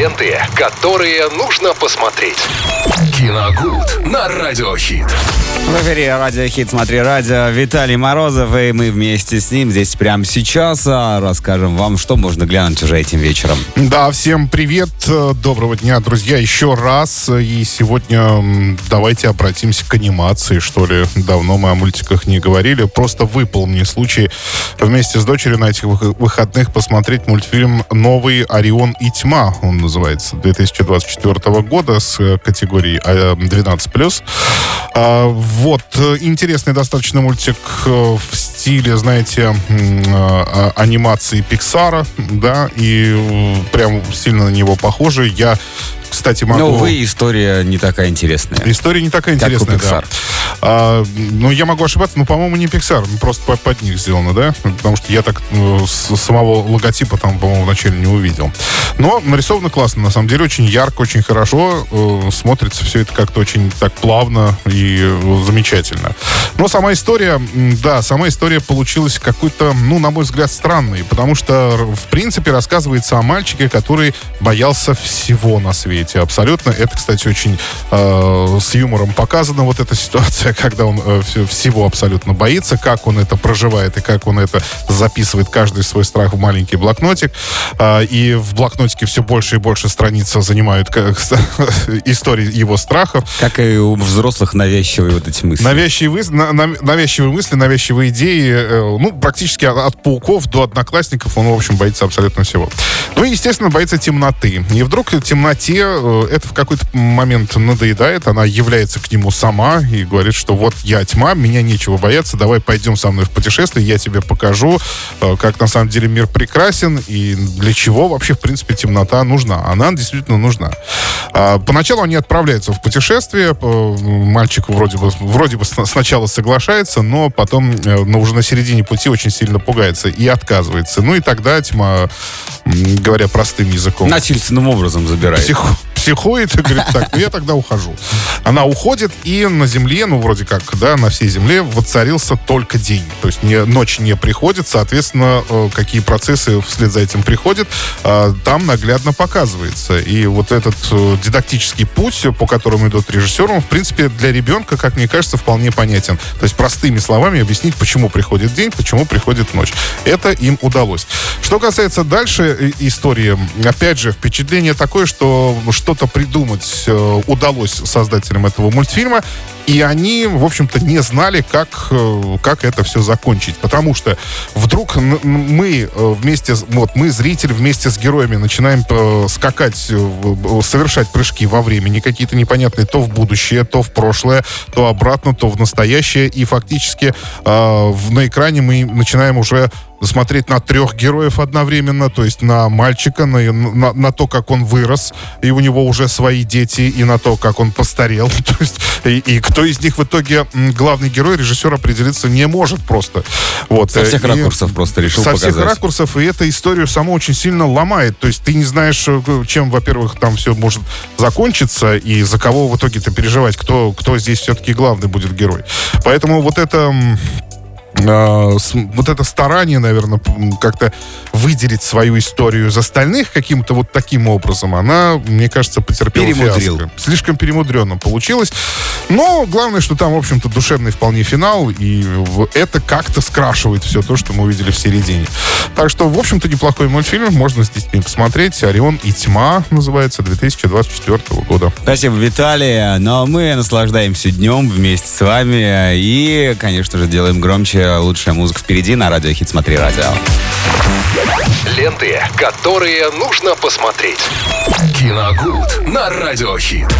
Ленты, которые нужно посмотреть. Киногуд на Радиохит. В эфире Радио Хит «Смотри радио». Виталий Морозов, и мы вместе с ним здесь прямо сейчас а, расскажем вам, что можно глянуть уже этим вечером. Да, всем привет, доброго дня, друзья, еще раз. И сегодня давайте обратимся к анимации, что ли. Давно мы о мультиках не говорили. Просто выпал мне случай вместе с дочерью на этих выходных посмотреть мультфильм «Новый Орион и тьма». Он называется 2024 года с категорией 12+. А, вот, интересный достаточно мультик э, в стиле, знаете, а, анимации Пиксара, да, и э, прям сильно на него похожи. Я кстати, могу... Но, увы, история не такая интересная. История не такая интересная, да. А, ну, я могу ошибаться, но, по-моему, не Pixar, просто под, под них сделано, да? Потому что я так ну, с самого логотипа там, по-моему, вначале не увидел. Но нарисовано классно, на самом деле, очень ярко, очень хорошо. Э, смотрится все это как-то очень так плавно и э, замечательно. Но сама история, да, сама история получилась какой-то, ну, на мой взгляд, странной, потому что, в принципе, рассказывается о мальчике, который боялся всего на свете свете абсолютно. Это, кстати, очень э, с юмором показана вот эта ситуация, когда он э, всего абсолютно боится, как он это проживает и как он это записывает каждый свой страх в маленький блокнотик. Э, и в блокнотике все больше и больше страниц занимают как, истории его страхов. Как и у взрослых навязчивые вот эти мысли. Навязчивые, на, навязчивые мысли, навязчивые идеи. Э, ну, практически от, от пауков до одноклассников он, в общем, боится абсолютно всего. Ну и, естественно, боится темноты. И вдруг в темноте это в какой-то момент надоедает, она является к нему сама и говорит, что вот я тьма, меня нечего бояться, давай пойдем со мной в путешествие, я тебе покажу, э, как на самом деле мир прекрасен и для чего вообще, в принципе, темнота нужна. Она действительно нужна. А, поначалу они отправляются в путешествие, э, мальчик вроде бы, вроде бы сначала соглашается, но потом но уже на середине пути очень сильно пугается и отказывается. Ну и тогда тьма, говоря простым языком... Насильственным образом забирает. Псих, психует и говорит, так, ну я тогда ухожу. Она уходит, и на земле, ну, вроде как, да, на всей земле воцарился только день. То есть не, ночь не приходит, соответственно, э, какие процессы вслед за этим приходят, э, там наглядно показывается. И вот этот э, дидактический путь, по которому идут режиссером, в принципе, для ребенка, как мне кажется, вполне понятен. То есть простыми словами объяснить, почему приходит день, почему приходит ночь. Это им удалось. Что касается дальше истории, опять же, впечатление такое, что что-то придумать э, удалось создателям этого мультфильма, и они, в общем-то, не знали, как, э, как это все закончить. Потому что вдруг мы э, вместе, вот мы, зритель, вместе с героями начинаем скакать, совершать прыжки во времени какие-то непонятные, то в будущее, то в прошлое, то обратно, то в настоящее. И фактически на экране мы начинаем уже смотреть на трех героев одновременно, то есть на мальчика, на, на, на то, как он вырос, и у него уже свои дети, и на то, как он постарел. то есть, и, и кто из них в итоге главный герой, режиссер определиться не может просто. Вот. Со всех и, ракурсов просто решил Со показать. всех ракурсов, и эта историю саму очень сильно ломает. То есть ты не знаешь, э, чем, во-первых, там все может закончиться, и за кого в итоге ты переживать, кто, кто здесь все-таки главный будет герой. Поэтому вот это вот это старание, наверное, как-то выделить свою историю из остальных каким-то вот таким образом, она, мне кажется, потерпела Перемудрил. фиаско. Слишком перемудренно получилось. Но главное, что там, в общем-то, душевный вполне финал, и это как-то скрашивает все то, что мы увидели в середине. Так что, в общем-то, неплохой мультфильм, можно с детьми посмотреть. «Орион и тьма» называется, 2024 года. Спасибо, Виталий. Ну, а мы наслаждаемся днем вместе с вами и, конечно же, делаем громче лучшая музыка впереди на радио Хит Смотри Радио. Ленты, которые нужно посмотреть. Киногуд на радиохит.